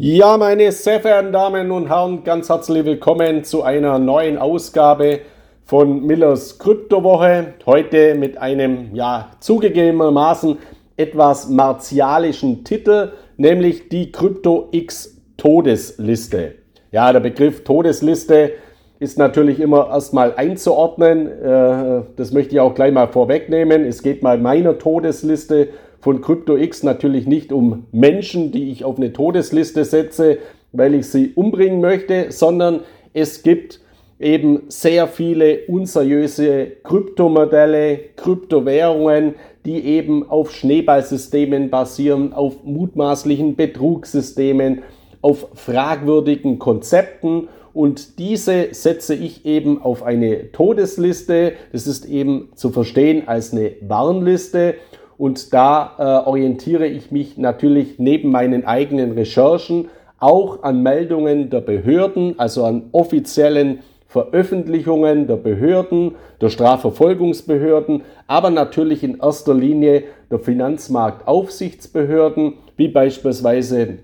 Ja, meine sehr verehrten Damen und Herren, ganz herzlich willkommen zu einer neuen Ausgabe von Millers Kryptowoche. Heute mit einem, ja, zugegebenermaßen etwas martialischen Titel, nämlich die Krypto X Todesliste. Ja, der Begriff Todesliste ist natürlich immer erstmal einzuordnen. Äh, das möchte ich auch gleich mal vorwegnehmen. Es geht mal meiner Todesliste von CryptoX natürlich nicht um Menschen, die ich auf eine Todesliste setze, weil ich sie umbringen möchte, sondern es gibt eben sehr viele unseriöse Kryptomodelle, Kryptowährungen, die eben auf Schneeballsystemen basieren, auf mutmaßlichen Betrugssystemen, auf fragwürdigen Konzepten und diese setze ich eben auf eine Todesliste. Das ist eben zu verstehen als eine Warnliste und da äh, orientiere ich mich natürlich neben meinen eigenen Recherchen auch an Meldungen der Behörden, also an offiziellen Veröffentlichungen der Behörden, der Strafverfolgungsbehörden, aber natürlich in erster Linie der Finanzmarktaufsichtsbehörden, wie beispielsweise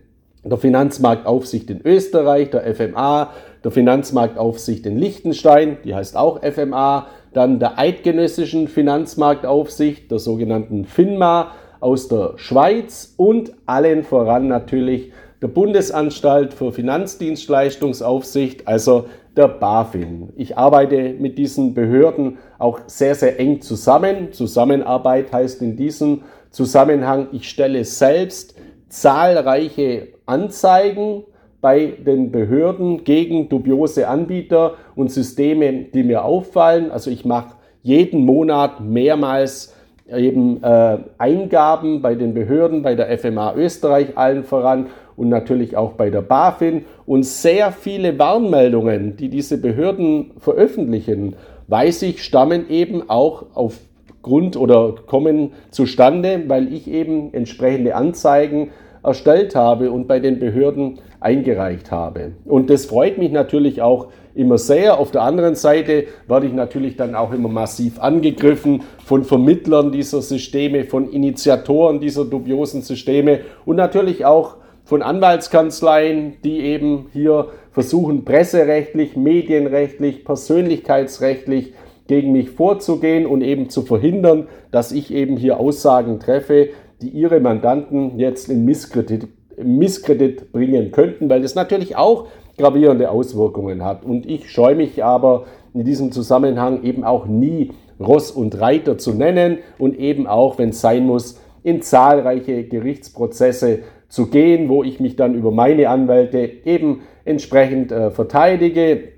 der Finanzmarktaufsicht in Österreich, der FMA, der Finanzmarktaufsicht in Liechtenstein, die heißt auch FMA, dann der Eidgenössischen Finanzmarktaufsicht, der sogenannten FINMA aus der Schweiz und allen voran natürlich der Bundesanstalt für Finanzdienstleistungsaufsicht, also der BaFin. Ich arbeite mit diesen Behörden auch sehr, sehr eng zusammen. Zusammenarbeit heißt in diesem Zusammenhang, ich stelle selbst zahlreiche Anzeigen bei den Behörden gegen dubiose Anbieter und Systeme, die mir auffallen. Also ich mache jeden Monat mehrmals eben äh, Eingaben bei den Behörden, bei der FMA Österreich allen voran und natürlich auch bei der BaFin. Und sehr viele Warnmeldungen, die diese Behörden veröffentlichen, weiß ich, stammen eben auch aufgrund oder kommen zustande, weil ich eben entsprechende Anzeigen erstellt habe und bei den Behörden eingereicht habe. Und das freut mich natürlich auch immer sehr. Auf der anderen Seite werde ich natürlich dann auch immer massiv angegriffen von Vermittlern dieser Systeme, von Initiatoren dieser dubiosen Systeme und natürlich auch von Anwaltskanzleien, die eben hier versuchen, presserechtlich, medienrechtlich, persönlichkeitsrechtlich gegen mich vorzugehen und eben zu verhindern, dass ich eben hier Aussagen treffe, die ihre Mandanten jetzt in Misskredit, Misskredit bringen könnten, weil das natürlich auch gravierende Auswirkungen hat. Und ich scheue mich aber in diesem Zusammenhang eben auch nie Ross und Reiter zu nennen und eben auch, wenn es sein muss, in zahlreiche Gerichtsprozesse zu gehen, wo ich mich dann über meine Anwälte eben entsprechend äh, verteidige.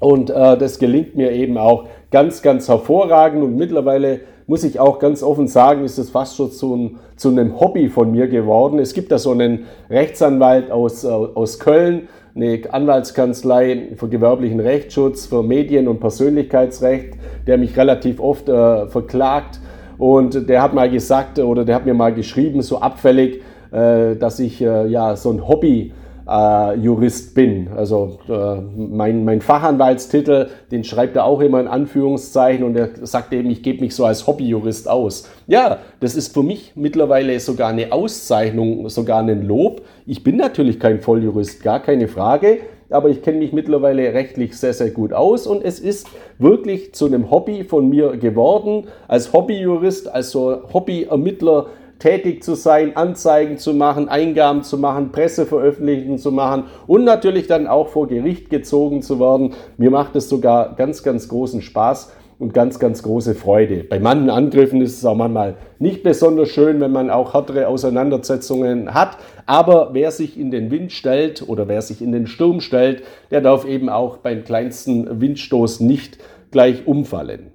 Und äh, das gelingt mir eben auch ganz, ganz hervorragend. Und mittlerweile muss ich auch ganz offen sagen, ist es fast schon zu, zu, einem Hobby von mir geworden. Es gibt da so einen Rechtsanwalt aus, äh, aus Köln, eine Anwaltskanzlei für gewerblichen Rechtsschutz, für Medien- und Persönlichkeitsrecht, der mich relativ oft äh, verklagt. Und der hat mal gesagt oder der hat mir mal geschrieben, so abfällig, äh, dass ich äh, ja so ein Hobby äh, Jurist bin. Also äh, mein, mein Fachanwaltstitel, den schreibt er auch immer in Anführungszeichen und er sagt eben, ich gebe mich so als Hobbyjurist aus. Ja, das ist für mich mittlerweile sogar eine Auszeichnung, sogar ein Lob. Ich bin natürlich kein Volljurist, gar keine Frage, aber ich kenne mich mittlerweile rechtlich sehr, sehr gut aus und es ist wirklich zu einem Hobby von mir geworden, als Hobbyjurist, als so Hobbyermittler tätig zu sein, Anzeigen zu machen, Eingaben zu machen, Presseveröffentlichungen zu machen und natürlich dann auch vor Gericht gezogen zu werden. Mir macht es sogar ganz, ganz großen Spaß und ganz, ganz große Freude. Bei manchen Angriffen ist es auch manchmal nicht besonders schön, wenn man auch härtere Auseinandersetzungen hat. Aber wer sich in den Wind stellt oder wer sich in den Sturm stellt, der darf eben auch beim kleinsten Windstoß nicht gleich umfallen.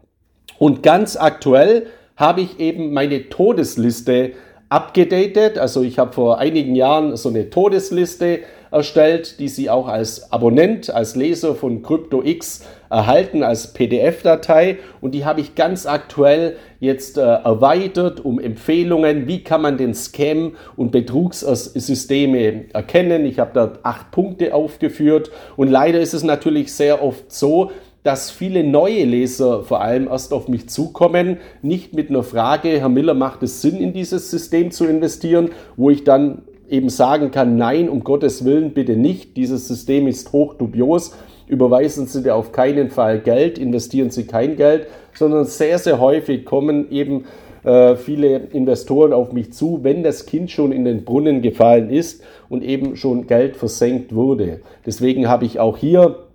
Und ganz aktuell habe ich eben meine Todesliste abgedatet. Also ich habe vor einigen Jahren so eine Todesliste erstellt, die Sie auch als Abonnent, als Leser von CryptoX erhalten, als PDF-Datei. Und die habe ich ganz aktuell jetzt äh, erweitert um Empfehlungen, wie kann man den Scam- und Betrugssysteme erkennen. Ich habe da acht Punkte aufgeführt. Und leider ist es natürlich sehr oft so, dass viele neue Leser vor allem erst auf mich zukommen, nicht mit einer Frage, Herr Miller, macht es Sinn, in dieses System zu investieren, wo ich dann eben sagen kann, nein, um Gottes Willen bitte nicht, dieses System ist hoch dubios, überweisen Sie dir auf keinen Fall Geld, investieren Sie kein Geld, sondern sehr, sehr häufig kommen eben äh, viele Investoren auf mich zu, wenn das Kind schon in den Brunnen gefallen ist und eben schon Geld versenkt wurde. Deswegen habe ich auch hier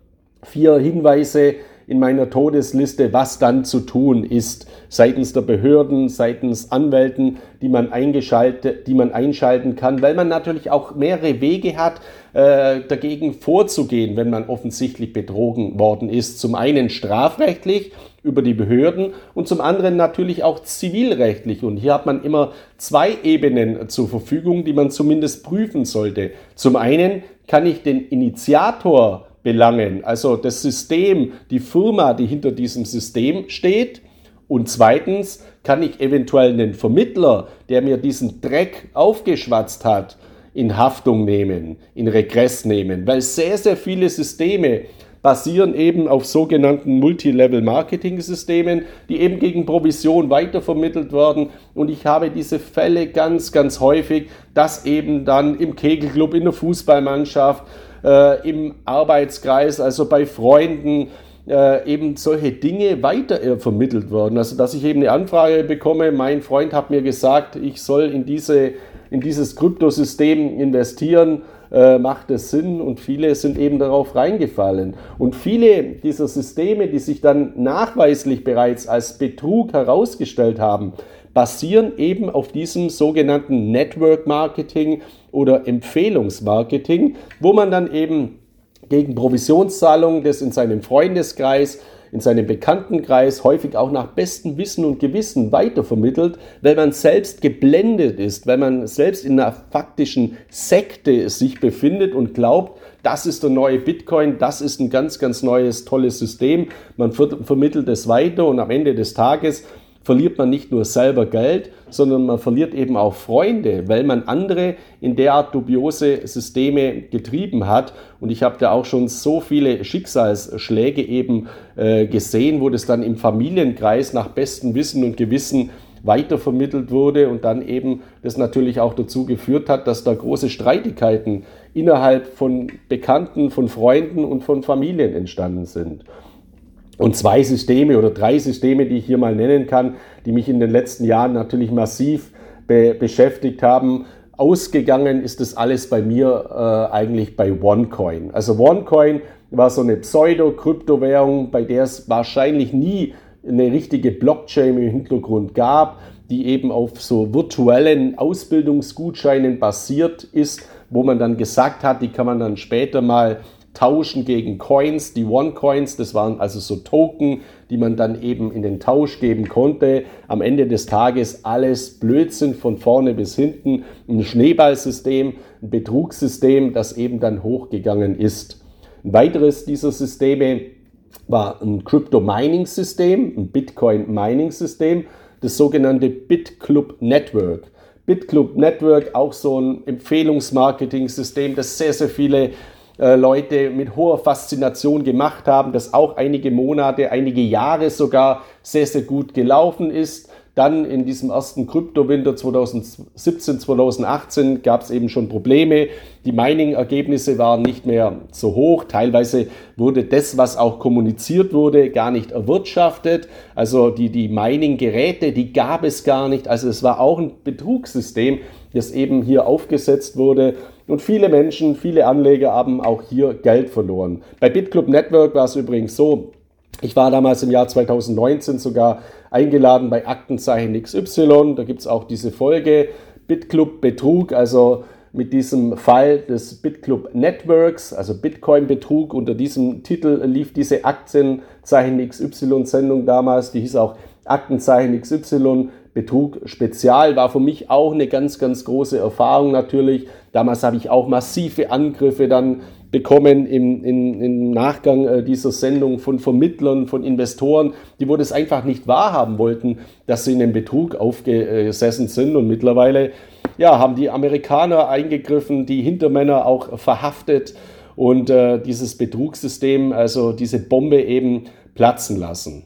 vier Hinweise in meiner Todesliste, was dann zu tun ist seitens der Behörden, seitens Anwälten, die man eingeschaltet, die man einschalten kann, weil man natürlich auch mehrere Wege hat, äh, dagegen vorzugehen, wenn man offensichtlich betrogen worden ist. Zum einen strafrechtlich über die Behörden und zum anderen natürlich auch zivilrechtlich. Und hier hat man immer zwei Ebenen zur Verfügung, die man zumindest prüfen sollte. Zum einen kann ich den Initiator belangen, also das System, die Firma, die hinter diesem System steht. Und zweitens kann ich eventuell einen Vermittler, der mir diesen Dreck aufgeschwatzt hat, in Haftung nehmen, in Regress nehmen, weil sehr, sehr viele Systeme basieren eben auf sogenannten Multilevel-Marketing-Systemen, die eben gegen Provision weitervermittelt werden. Und ich habe diese Fälle ganz, ganz häufig, dass eben dann im Kegelclub, in der Fußballmannschaft, äh, im Arbeitskreis, also bei Freunden, äh, eben solche Dinge weiter äh, vermittelt werden. Also dass ich eben eine Anfrage bekomme, mein Freund hat mir gesagt, ich soll in, diese, in dieses Kryptosystem investieren, äh, macht es Sinn und viele sind eben darauf reingefallen. Und viele dieser Systeme, die sich dann nachweislich bereits als Betrug herausgestellt haben, basieren eben auf diesem sogenannten Network Marketing oder Empfehlungsmarketing, wo man dann eben gegen Provisionszahlungen das in seinem Freundeskreis, in seinem Bekanntenkreis häufig auch nach bestem Wissen und Gewissen weitervermittelt, weil man selbst geblendet ist, weil man selbst in einer faktischen Sekte sich befindet und glaubt, das ist der neue Bitcoin, das ist ein ganz, ganz neues, tolles System. Man vermittelt es weiter und am Ende des Tages verliert man nicht nur selber Geld, sondern man verliert eben auch Freunde, weil man andere in derart dubiose Systeme getrieben hat. Und ich habe da auch schon so viele Schicksalsschläge eben äh, gesehen, wo das dann im Familienkreis nach bestem Wissen und Gewissen weitervermittelt wurde und dann eben das natürlich auch dazu geführt hat, dass da große Streitigkeiten innerhalb von Bekannten, von Freunden und von Familien entstanden sind. Und zwei Systeme oder drei Systeme, die ich hier mal nennen kann, die mich in den letzten Jahren natürlich massiv be beschäftigt haben. Ausgegangen ist das alles bei mir äh, eigentlich bei OneCoin. Also OneCoin war so eine Pseudo-Kryptowährung, bei der es wahrscheinlich nie eine richtige Blockchain im Hintergrund gab, die eben auf so virtuellen Ausbildungsgutscheinen basiert ist, wo man dann gesagt hat, die kann man dann später mal tauschen gegen Coins, die One-Coins, das waren also so Token, die man dann eben in den Tausch geben konnte. Am Ende des Tages alles Blödsinn von vorne bis hinten, ein Schneeballsystem, ein Betrugssystem, das eben dann hochgegangen ist. Ein weiteres dieser Systeme war ein Crypto-Mining-System, ein Bitcoin-Mining-System, das sogenannte BitClub Network. BitClub Network, auch so ein Empfehlungsmarketing-System, das sehr, sehr viele äh, Leute mit hoher Faszination gemacht haben, das auch einige Monate, einige Jahre sogar sehr, sehr gut gelaufen ist. Dann in diesem ersten Kryptowinter 2017, 2018 gab es eben schon Probleme. Die Mining-Ergebnisse waren nicht mehr so hoch. Teilweise wurde das, was auch kommuniziert wurde, gar nicht erwirtschaftet. Also die, die Mining-Geräte, die gab es gar nicht. Also es war auch ein Betrugssystem, das eben hier aufgesetzt wurde. Und viele Menschen, viele Anleger haben auch hier Geld verloren. Bei BitClub Network war es übrigens so, ich war damals im Jahr 2019 sogar eingeladen bei Aktenzeichen XY. Da gibt es auch diese Folge BitClub Betrug, also mit diesem Fall des BitClub Networks, also Bitcoin-Betrug. Unter diesem Titel lief diese Aktenzeichen XY-Sendung damals. Die hieß auch Aktenzeichen XY Betrug Spezial war für mich auch eine ganz, ganz große Erfahrung natürlich. Damals habe ich auch massive Angriffe dann bekommen im, im, im Nachgang äh, dieser Sendung von Vermittlern, von Investoren, die wo das einfach nicht wahrhaben wollten, dass sie in den Betrug aufgesessen sind. Und mittlerweile ja, haben die Amerikaner eingegriffen, die Hintermänner auch verhaftet und äh, dieses Betrugssystem, also diese Bombe eben platzen lassen.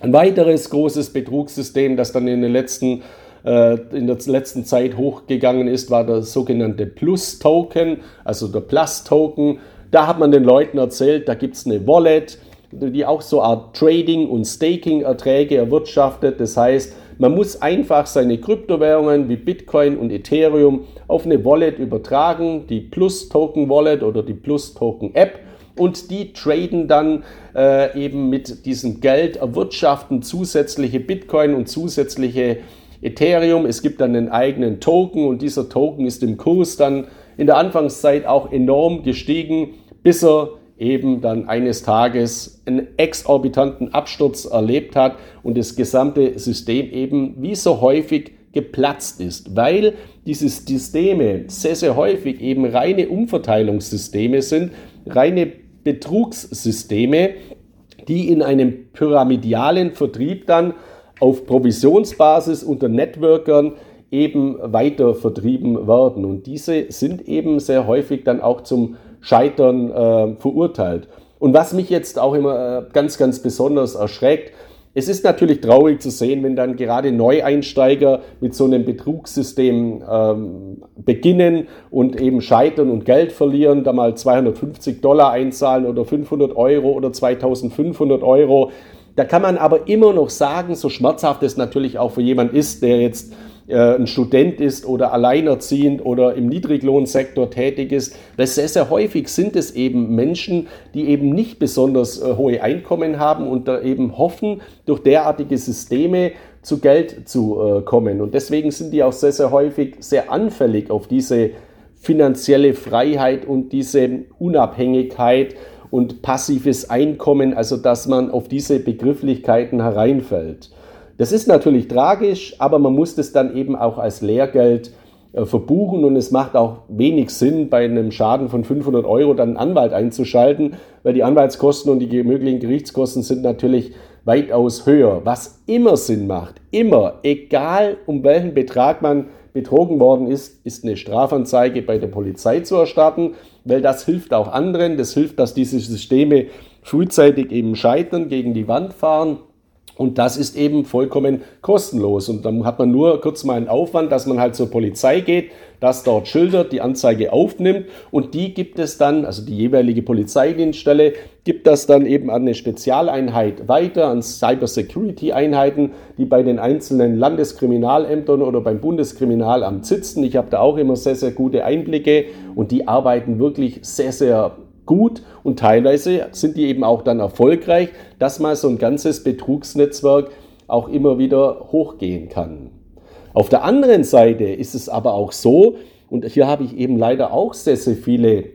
Ein weiteres großes Betrugssystem, das dann in den letzten äh, in der letzten Zeit hochgegangen ist, war der sogenannte Plus-Token, also der Plus-Token. Da hat man den Leuten erzählt, da gibt es eine Wallet, die auch so Art Trading- und Staking-Erträge erwirtschaftet. Das heißt, man muss einfach seine Kryptowährungen wie Bitcoin und Ethereum auf eine Wallet übertragen, die Plus-Token-Wallet oder die Plus-Token-App und die traden dann äh, eben mit diesem Geld, erwirtschaften zusätzliche Bitcoin und zusätzliche Ethereum. Es gibt dann einen eigenen Token und dieser Token ist im Kurs dann in der Anfangszeit auch enorm gestiegen, bis er eben dann eines Tages einen exorbitanten Absturz erlebt hat und das gesamte System eben wie so häufig geplatzt ist, weil diese Systeme sehr, sehr häufig eben reine Umverteilungssysteme sind, reine Betrugssysteme, die in einem pyramidialen Vertrieb dann auf Provisionsbasis unter Networkern eben weiter vertrieben werden. Und diese sind eben sehr häufig dann auch zum Scheitern äh, verurteilt. Und was mich jetzt auch immer äh, ganz, ganz besonders erschreckt, es ist natürlich traurig zu sehen, wenn dann gerade Neueinsteiger mit so einem Betrugssystem ähm, beginnen und eben scheitern und Geld verlieren, da mal 250 Dollar einzahlen oder 500 Euro oder 2500 Euro. Da kann man aber immer noch sagen, so schmerzhaft es natürlich auch für jemand ist, der jetzt ein Student ist oder alleinerziehend oder im Niedriglohnsektor tätig ist. Weil sehr, sehr häufig sind es eben Menschen, die eben nicht besonders äh, hohe Einkommen haben und da eben hoffen, durch derartige Systeme zu Geld zu äh, kommen. Und deswegen sind die auch sehr, sehr häufig sehr anfällig auf diese finanzielle Freiheit und diese Unabhängigkeit und passives Einkommen, also dass man auf diese Begrifflichkeiten hereinfällt. Das ist natürlich tragisch, aber man muss das dann eben auch als Lehrgeld äh, verbuchen und es macht auch wenig Sinn, bei einem Schaden von 500 Euro dann einen Anwalt einzuschalten, weil die Anwaltskosten und die möglichen Gerichtskosten sind natürlich weitaus höher. Was immer Sinn macht, immer, egal um welchen Betrag man betrogen worden ist, ist eine Strafanzeige bei der Polizei zu erstatten, weil das hilft auch anderen. Das hilft, dass diese Systeme frühzeitig eben scheitern, gegen die Wand fahren und das ist eben vollkommen kostenlos. Und dann hat man nur kurz mal einen Aufwand, dass man halt zur Polizei geht, das dort schildert, die Anzeige aufnimmt und die gibt es dann, also die jeweilige Polizeidienststelle, gibt das dann eben an eine Spezialeinheit weiter, an Cybersecurity-Einheiten, die bei den einzelnen Landeskriminalämtern oder beim Bundeskriminalamt sitzen. Ich habe da auch immer sehr, sehr gute Einblicke und die arbeiten wirklich sehr, sehr gut und teilweise sind die eben auch dann erfolgreich, dass mal so ein ganzes Betrugsnetzwerk auch immer wieder hochgehen kann. Auf der anderen Seite ist es aber auch so, und hier habe ich eben leider auch sehr, sehr viele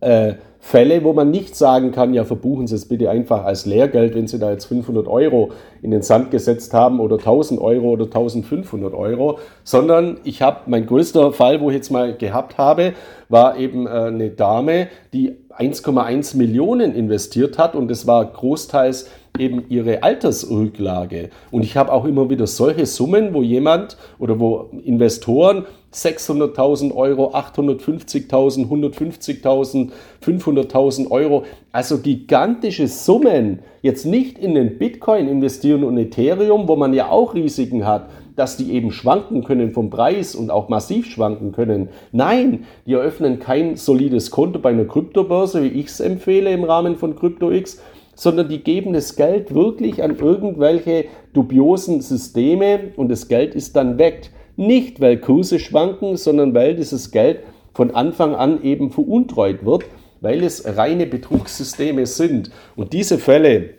äh, Fälle, wo man nicht sagen kann, ja, verbuchen Sie es bitte einfach als Lehrgeld, wenn Sie da jetzt 500 Euro in den Sand gesetzt haben oder 1000 Euro oder 1500 Euro, sondern ich habe, mein größter Fall, wo ich jetzt mal gehabt habe, war eben äh, eine Dame, die 1,1 Millionen investiert hat und es war großteils eben ihre Altersrücklage. Und ich habe auch immer wieder solche Summen, wo jemand oder wo Investoren 600.000 Euro, 850.000, 150.000, 500.000 Euro, also gigantische Summen, jetzt nicht in den Bitcoin investieren und Ethereum, wo man ja auch Risiken hat, dass die eben schwanken können vom Preis und auch massiv schwanken können. Nein, die eröffnen kein solides Konto bei einer Kryptobörse, wie ich es empfehle im Rahmen von CryptoX, sondern die geben das Geld wirklich an irgendwelche dubiosen Systeme und das Geld ist dann weg. Nicht, weil Kurse schwanken, sondern weil dieses Geld von Anfang an eben veruntreut wird, weil es reine Betrugssysteme sind. Und diese Fälle,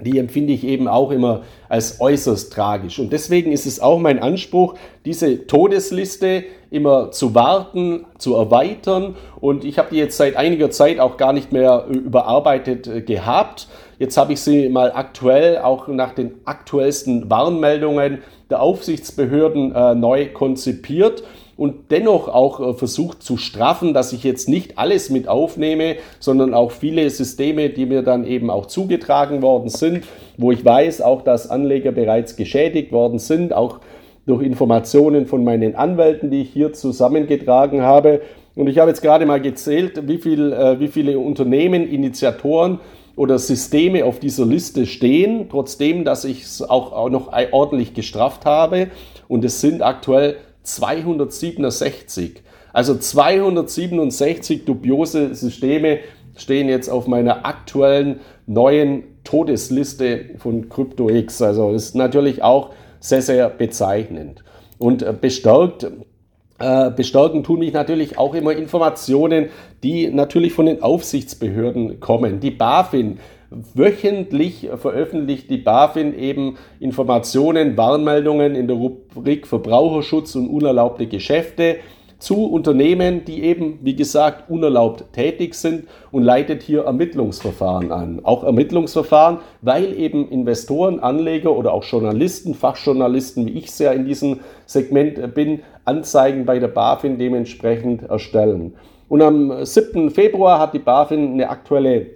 die empfinde ich eben auch immer als äußerst tragisch. Und deswegen ist es auch mein Anspruch, diese Todesliste immer zu warten, zu erweitern. Und ich habe die jetzt seit einiger Zeit auch gar nicht mehr überarbeitet äh, gehabt. Jetzt habe ich sie mal aktuell, auch nach den aktuellsten Warnmeldungen der Aufsichtsbehörden äh, neu konzipiert und dennoch auch äh, versucht zu straffen, dass ich jetzt nicht alles mit aufnehme, sondern auch viele Systeme, die mir dann eben auch zugetragen worden sind, wo ich weiß auch, dass Anleger bereits geschädigt worden sind, auch durch Informationen von meinen Anwälten, die ich hier zusammengetragen habe. Und ich habe jetzt gerade mal gezählt, wie, viel, äh, wie viele Unternehmen, Initiatoren oder Systeme auf dieser Liste stehen, trotzdem, dass ich es auch, noch ordentlich gestrafft habe. Und es sind aktuell 267. Also 267 dubiose Systeme stehen jetzt auf meiner aktuellen neuen Todesliste von CryptoX. Also ist natürlich auch sehr, sehr bezeichnend. Und äh, bestärkt äh, bestärken tun mich natürlich auch immer Informationen, die natürlich von den Aufsichtsbehörden kommen. Die BaFin Wöchentlich veröffentlicht die BaFin eben Informationen, Warnmeldungen in der Rubrik Verbraucherschutz und unerlaubte Geschäfte zu Unternehmen, die eben, wie gesagt, unerlaubt tätig sind und leitet hier Ermittlungsverfahren an. Auch Ermittlungsverfahren, weil eben Investoren, Anleger oder auch Journalisten, Fachjournalisten, wie ich ja in diesem Segment bin, Anzeigen bei der BaFin dementsprechend erstellen. Und am 7. Februar hat die BaFin eine aktuelle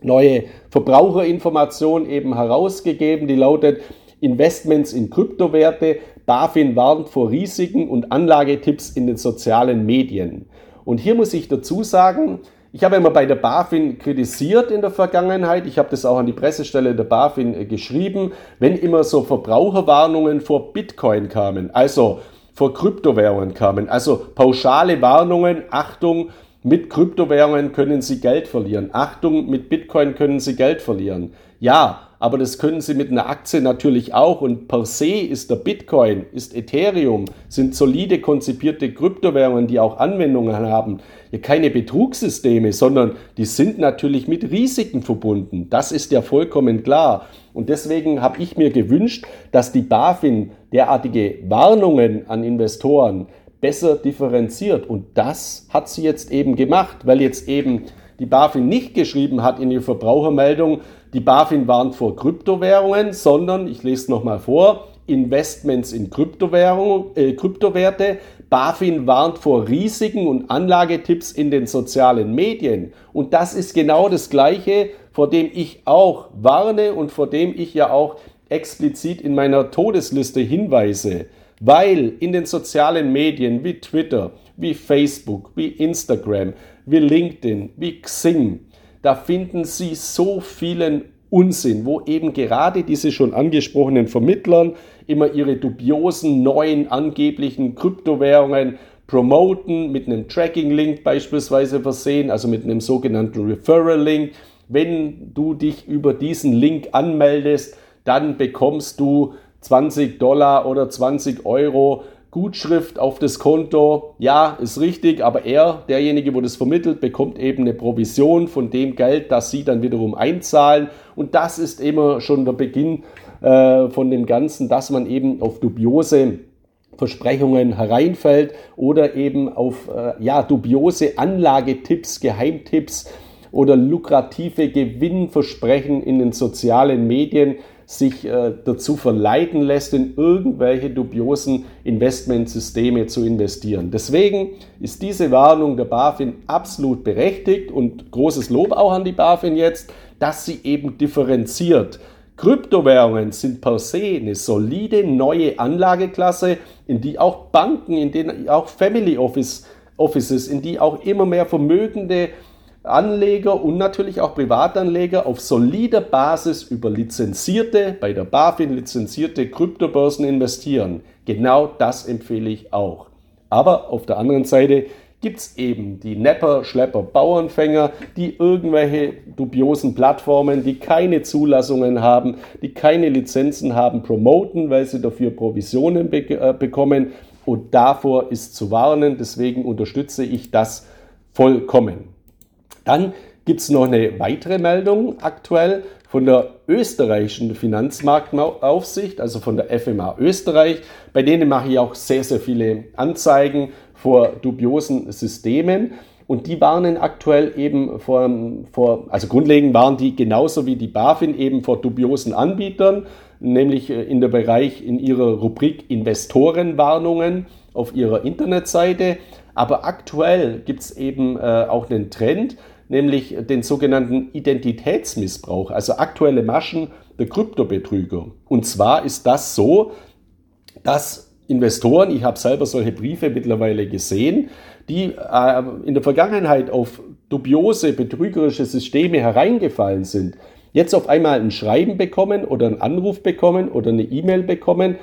neue Verbraucherinformation eben herausgegeben, die lautet Investments in Kryptowerte. BaFin warnt vor Risiken und Anlagetipps in den sozialen Medien. Und hier muss ich dazu sagen, ich habe immer bei der BaFin kritisiert in der Vergangenheit, ich habe das auch an die Pressestelle der BaFin äh, geschrieben, wenn immer so Verbraucherwarnungen vor Bitcoin kamen, also vor Kryptowährungen kamen, also pauschale Warnungen, Achtung, mit Kryptowährungen können Sie Geld verlieren. Achtung, mit Bitcoin können Sie Geld verlieren. Ja, aber das können Sie mit einer Aktie natürlich auch. Und per se ist der Bitcoin, ist Ethereum, sind solide konzipierte Kryptowährungen, die auch Anwendungen haben. Ja, keine Betrugssysteme, sondern die sind natürlich mit Risiken verbunden. Das ist ja vollkommen klar. Und deswegen habe ich mir gewünscht, dass die BaFin derartige Warnungen an Investoren besser differenziert. Und das hat sie jetzt eben gemacht, weil jetzt eben die BaFin nicht geschrieben hat in ihrer Verbrauchermeldung, die BaFin warnt vor Kryptowährungen, sondern, ich lese es nochmal vor, Investments in Kryptowährungen, äh, Kryptowerte. BaFin warnt vor Risiken und Anlagetipps in den sozialen Medien. Und das ist genau das Gleiche, vor dem ich auch warne und vor dem ich ja auch explizit in meiner Todesliste hinweise weil in den sozialen Medien wie Twitter, wie Facebook, wie Instagram, wie LinkedIn, wie Xing, da finden Sie so vielen Unsinn, wo eben gerade diese schon angesprochenen Vermittlern immer ihre dubiosen neuen angeblichen Kryptowährungen promoten, mit einem Tracking-Link beispielsweise versehen, also mit einem sogenannten Referral-Link. Wenn du dich über diesen Link anmeldest, dann bekommst du 20 Dollar oder 20 Euro Gutschrift auf das Konto. Ja, ist richtig, aber er, derjenige, wo das vermittelt, bekommt eben eine Provision von dem Geld, das sie dann wiederum einzahlen. Und das ist immer schon der Beginn äh, von dem Ganzen, dass man eben auf dubiose Versprechungen hereinfällt oder eben auf äh, ja, dubiose Anlagetipps, Geheimtipps oder lukrative Gewinnversprechen in den sozialen Medien sich äh, dazu verleiten lässt, in irgendwelche dubiosen Investmentsysteme zu investieren. Deswegen ist diese Warnung der BaFin absolut berechtigt und großes Lob auch an die BaFin jetzt, dass sie eben differenziert. Kryptowährungen sind per se eine solide neue Anlageklasse, in die auch Banken, in denen auch Family Office, Offices, in die auch immer mehr vermögende Anleger und natürlich auch Privatanleger auf solider Basis über lizenzierte, bei der BaFin lizenzierte Kryptobörsen investieren. Genau das empfehle ich auch. Aber auf der anderen Seite gibt es eben die Nepper, Schlepper, Bauernfänger, die irgendwelche dubiosen Plattformen, die keine Zulassungen haben, die keine Lizenzen haben, promoten, weil sie dafür Provisionen be äh, bekommen. Und davor ist zu warnen. Deswegen unterstütze ich das vollkommen. Dann gibt es noch eine weitere Meldung aktuell von der österreichischen Finanzmarktaufsicht, also von der FMA Österreich. Bei denen mache ich auch sehr, sehr viele Anzeigen vor dubiosen Systemen. Und die warnen aktuell eben vor, vor, also grundlegend waren die genauso wie die BaFin eben vor dubiosen Anbietern, nämlich äh, in der Bereich in ihrer Rubrik Investorenwarnungen auf ihrer Internetseite. Aber aktuell gibt es eben äh, auch einen Trend, nämlich den sogenannten Identitätsmissbrauch, also aktuelle Maschen der Kryptobetrüger. Und zwar ist das so, dass Investoren, ich habe selber solche Briefe mittlerweile gesehen, die äh, in der Vergangenheit auf dubiose, betrügerische Systeme hereingefallen sind, jetzt auf einmal ein Schreiben bekommen oder einen Anruf bekommen oder eine E-Mail bekommen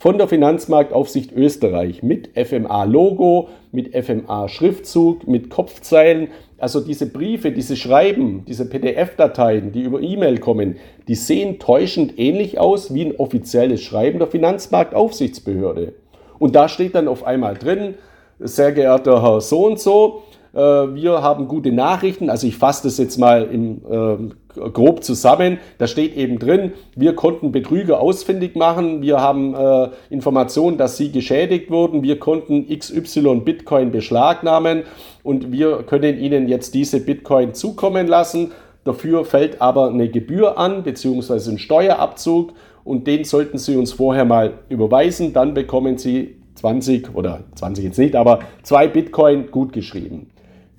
von der Finanzmarktaufsicht Österreich mit FMA-Logo, mit FMA-Schriftzug, mit Kopfzeilen. Also diese Briefe, diese Schreiben, diese PDF-Dateien, die über E-Mail kommen, die sehen täuschend ähnlich aus wie ein offizielles Schreiben der Finanzmarktaufsichtsbehörde. Und da steht dann auf einmal drin, sehr geehrter Herr so und so, wir haben gute Nachrichten. Also ich fasse das jetzt mal im, äh, grob zusammen. Da steht eben drin, wir konnten Betrüger ausfindig machen. Wir haben äh, Informationen, dass sie geschädigt wurden. Wir konnten XY Bitcoin beschlagnahmen und wir können ihnen jetzt diese Bitcoin zukommen lassen. Dafür fällt aber eine Gebühr an, beziehungsweise ein Steuerabzug und den sollten Sie uns vorher mal überweisen. Dann bekommen Sie 20 oder 20 jetzt nicht, aber zwei Bitcoin gut geschrieben.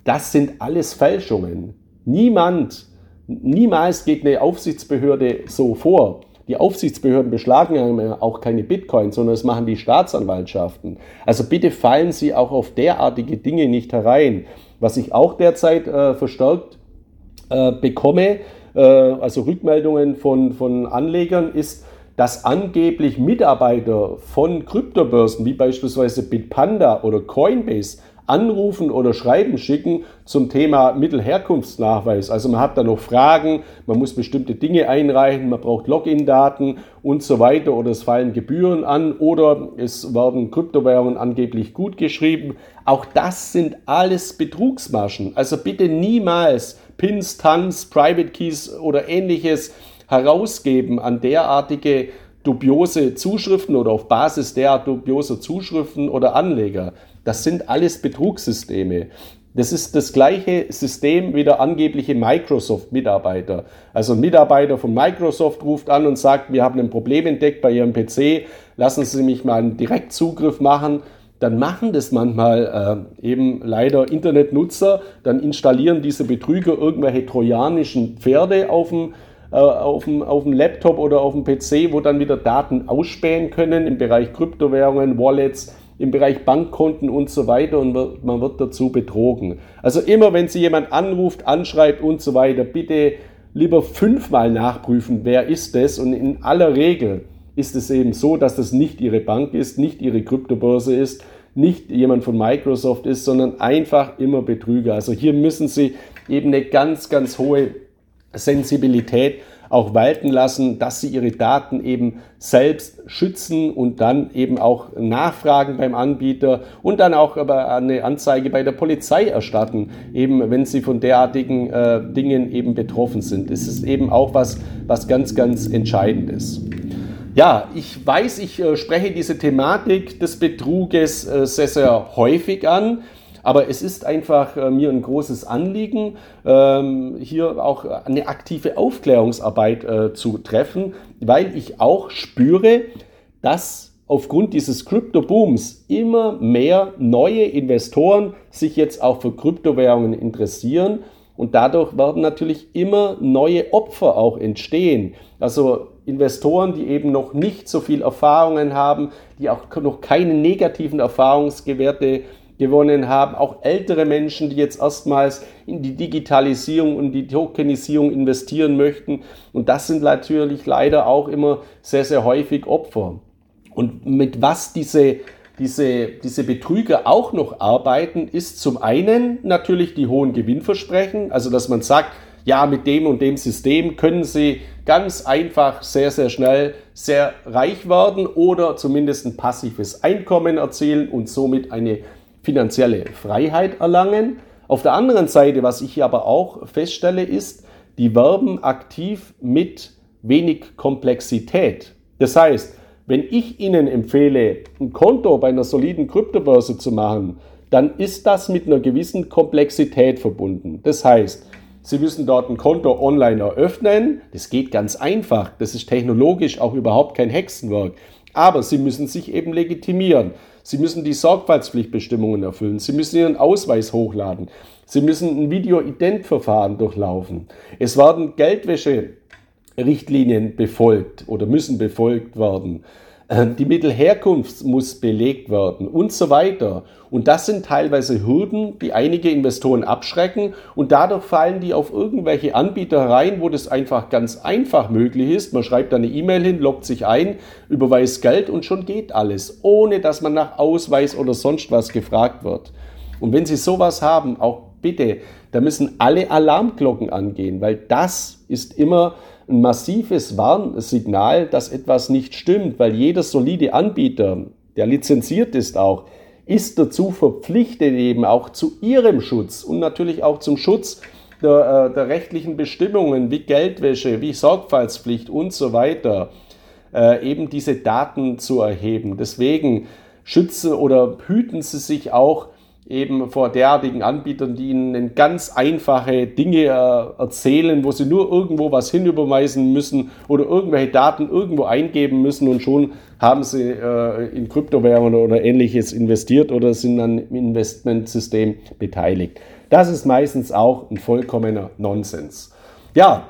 Das sind alles Fälschungen. Niemand, niemals geht eine Aufsichtsbehörde so vor. Die Aufsichtsbehörden beschlagen auch keine Bitcoin, sondern das machen die Staatsanwaltschaften. Also bitte fallen Sie auch auf derartige Dinge nicht herein. Was ich auch derzeit äh, verstärkt äh, bekomme, äh, also Rückmeldungen von, von Anlegern, ist, dass angeblich Mitarbeiter von Kryptobörsen wie beispielsweise Bitpanda oder Coinbase anrufen oder Schreiben schicken zum Thema Mittelherkunftsnachweis. Also man hat da noch Fragen, man muss bestimmte Dinge einreichen, man braucht Login-Daten und so weiter oder es fallen Gebühren an oder es werden Kryptowährungen angeblich gut geschrieben. Auch das sind alles Betrugsmaschen. Also bitte niemals Pins, Tans, Private Keys oder ähnliches herausgeben an derartige dubiose Zuschriften oder auf Basis der dubioser Zuschriften oder Anleger. Das sind alles Betrugssysteme. Das ist das gleiche System wie der angebliche Microsoft-Mitarbeiter. Also ein Mitarbeiter von Microsoft ruft an und sagt, wir haben ein Problem entdeckt bei Ihrem PC, lassen Sie mich mal einen Direktzugriff machen. Dann machen das manchmal äh, eben leider Internetnutzer, dann installieren diese Betrüger irgendwelche trojanischen Pferde auf dem äh, auf, dem, auf dem Laptop oder auf dem PC, wo dann wieder Daten ausspähen können im Bereich Kryptowährungen, Wallets, im Bereich Bankkonten und so weiter und man wird dazu betrogen. Also immer, wenn Sie jemand anruft, anschreibt und so weiter, bitte lieber fünfmal nachprüfen, wer ist es und in aller Regel ist es eben so, dass das nicht Ihre Bank ist, nicht Ihre Kryptobörse ist, nicht jemand von Microsoft ist, sondern einfach immer Betrüger. Also hier müssen Sie eben eine ganz, ganz hohe Sensibilität auch walten lassen, dass sie ihre Daten eben selbst schützen und dann eben auch nachfragen beim Anbieter und dann auch aber eine Anzeige bei der Polizei erstatten, eben wenn sie von derartigen äh, Dingen eben betroffen sind. Das ist eben auch was, was ganz, ganz entscheidend ist. Ja, ich weiß, ich äh, spreche diese Thematik des Betruges äh, sehr, sehr häufig an. Aber es ist einfach äh, mir ein großes Anliegen, ähm, hier auch eine aktive Aufklärungsarbeit äh, zu treffen, weil ich auch spüre, dass aufgrund dieses Crypto-Booms immer mehr neue Investoren sich jetzt auch für Kryptowährungen interessieren und dadurch werden natürlich immer neue Opfer auch entstehen. Also Investoren, die eben noch nicht so viel Erfahrungen haben, die auch noch keine negativen Erfahrungsgewerte gewonnen haben, auch ältere Menschen, die jetzt erstmals in die Digitalisierung und die Tokenisierung investieren möchten. Und das sind natürlich leider auch immer sehr, sehr häufig Opfer. Und mit was diese, diese, diese Betrüger auch noch arbeiten, ist zum einen natürlich die hohen Gewinnversprechen, also dass man sagt, ja, mit dem und dem System können Sie ganz einfach sehr, sehr schnell sehr reich werden oder zumindest ein passives Einkommen erzielen und somit eine finanzielle Freiheit erlangen. Auf der anderen Seite, was ich hier aber auch feststelle, ist, die werben aktiv mit wenig Komplexität. Das heißt, wenn ich Ihnen empfehle, ein Konto bei einer soliden Kryptobörse zu machen, dann ist das mit einer gewissen Komplexität verbunden. Das heißt, Sie müssen dort ein Konto online eröffnen. Das geht ganz einfach. Das ist technologisch auch überhaupt kein Hexenwerk. Aber Sie müssen sich eben legitimieren. Sie müssen die Sorgfaltspflichtbestimmungen erfüllen. Sie müssen Ihren Ausweis hochladen. Sie müssen ein Video-Ident-Verfahren durchlaufen. Es werden Geldwäsche-Richtlinien befolgt oder müssen befolgt werden. Äh, die Mittelherkunft muss belegt werden und so weiter. Und das sind teilweise Hürden, die einige Investoren abschrecken und dadurch fallen die auf irgendwelche Anbieter rein, wo das einfach ganz einfach möglich ist. Man schreibt eine E-Mail hin, loggt sich ein, überweist Geld und schon geht alles, ohne dass man nach Ausweis oder sonst was gefragt wird. Und wenn Sie sowas haben, auch bitte, da müssen alle Alarmglocken angehen, weil das ist immer ein massives Warnsignal, dass etwas nicht stimmt, weil jeder solide Anbieter, der lizenziert ist auch, ist dazu verpflichtet, eben auch zu ihrem Schutz und natürlich auch zum Schutz der, äh, der rechtlichen Bestimmungen wie Geldwäsche, wie Sorgfaltspflicht und so weiter, äh, eben diese Daten zu erheben. Deswegen schützen oder hüten Sie sich auch eben vor derartigen Anbietern, die ihnen ganz einfache Dinge äh, erzählen, wo sie nur irgendwo was hinüberweisen müssen oder irgendwelche Daten irgendwo eingeben müssen und schon haben sie äh, in Kryptowährungen oder ähnliches investiert oder sind an im Investmentsystem beteiligt. Das ist meistens auch ein vollkommener Nonsens. Ja,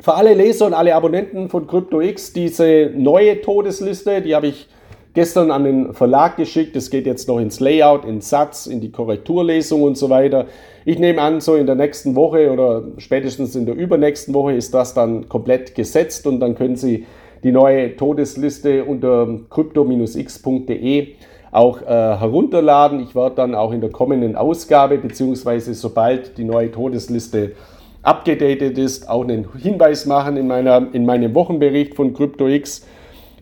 für alle Leser und alle Abonnenten von CryptoX diese neue Todesliste, die habe ich gestern an den Verlag geschickt. Es geht jetzt noch ins Layout, ins Satz, in die Korrekturlesung und so weiter. Ich nehme an, so in der nächsten Woche oder spätestens in der übernächsten Woche ist das dann komplett gesetzt und dann können Sie die neue Todesliste unter crypto-x.de auch äh, herunterladen. Ich werde dann auch in der kommenden Ausgabe, beziehungsweise sobald die neue Todesliste abgedatet ist, auch einen Hinweis machen in, meiner, in meinem Wochenbericht von CryptoX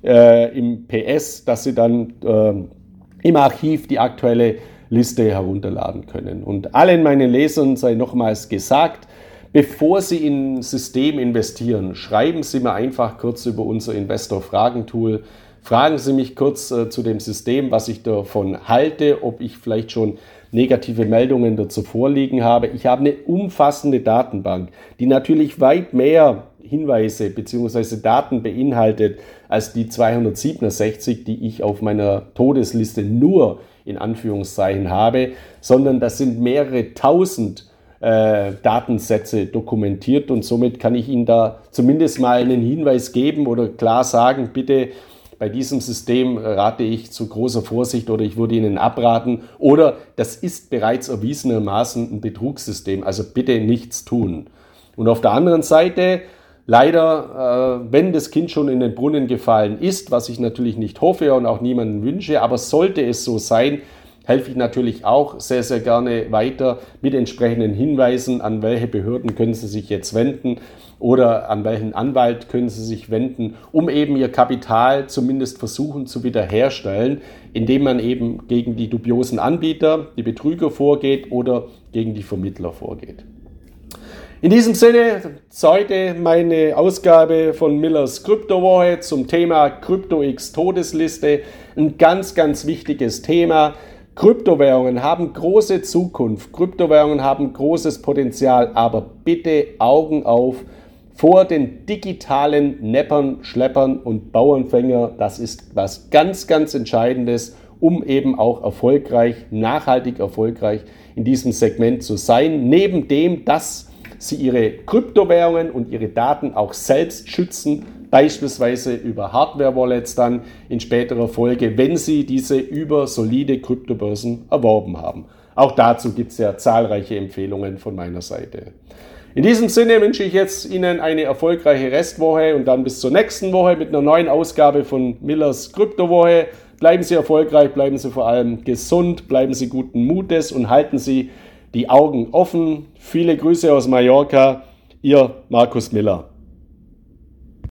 äh, im PS, dass Sie dann äh, im Archiv die aktuelle Liste herunterladen können. Und allen meinen Lesern sei nochmals gesagt, bevor Sie in System investieren, schreiben Sie mir einfach kurz über unser Investor-Fragen-Tool. Fragen Sie mich kurz äh, zu dem System, was ich davon halte, ob ich vielleicht schon negative Meldungen dazu vorliegen habe. Ich habe eine umfassende Datenbank, die natürlich weit mehr Hinweise bzw. Daten beinhaltet als die 267, die ich auf meiner Todesliste nur in Anführungszeichen habe, sondern das sind mehrere tausend äh, Datensätze dokumentiert und somit kann ich Ihnen da zumindest mal einen Hinweis geben oder klar sagen, bitte bei diesem System rate ich zu großer Vorsicht oder ich würde Ihnen abraten oder das ist bereits erwiesenermaßen ein Betrugssystem, also bitte nichts tun. Und auf der anderen Seite Leider, äh, wenn das Kind schon in den Brunnen gefallen ist, was ich natürlich nicht hoffe und auch niemanden wünsche, aber sollte es so sein, helfe ich natürlich auch sehr, sehr gerne weiter mit entsprechenden Hinweisen, an welche Behörden können Sie sich jetzt wenden oder an welchen Anwalt können Sie sich wenden, um eben Ihr Kapital zumindest versuchen zu wiederherstellen, indem man eben gegen die dubiosen Anbieter, die Betrüger vorgeht oder gegen die Vermittler vorgeht. In diesem Sinne, heute meine Ausgabe von Millers Kryptowoche zum Thema CryptoX Todesliste. Ein ganz, ganz wichtiges Thema. Kryptowährungen haben große Zukunft. Kryptowährungen haben großes Potenzial, aber bitte Augen auf vor den digitalen Neppern, Schleppern und Bauernfänger. Das ist was ganz, ganz Entscheidendes, um eben auch erfolgreich, nachhaltig erfolgreich in diesem Segment zu sein. Neben dem, dass sie ihre Kryptowährungen und ihre Daten auch selbst schützen, beispielsweise über Hardware-Wallets dann in späterer Folge, wenn sie diese über solide Kryptobörsen erworben haben. Auch dazu gibt es ja zahlreiche Empfehlungen von meiner Seite. In diesem Sinne wünsche ich jetzt Ihnen eine erfolgreiche Restwoche und dann bis zur nächsten Woche mit einer neuen Ausgabe von Millers Kryptowoche. Bleiben Sie erfolgreich, bleiben Sie vor allem gesund, bleiben Sie guten Mutes und halten Sie die Augen offen. Viele Grüße aus Mallorca, Ihr Markus Miller.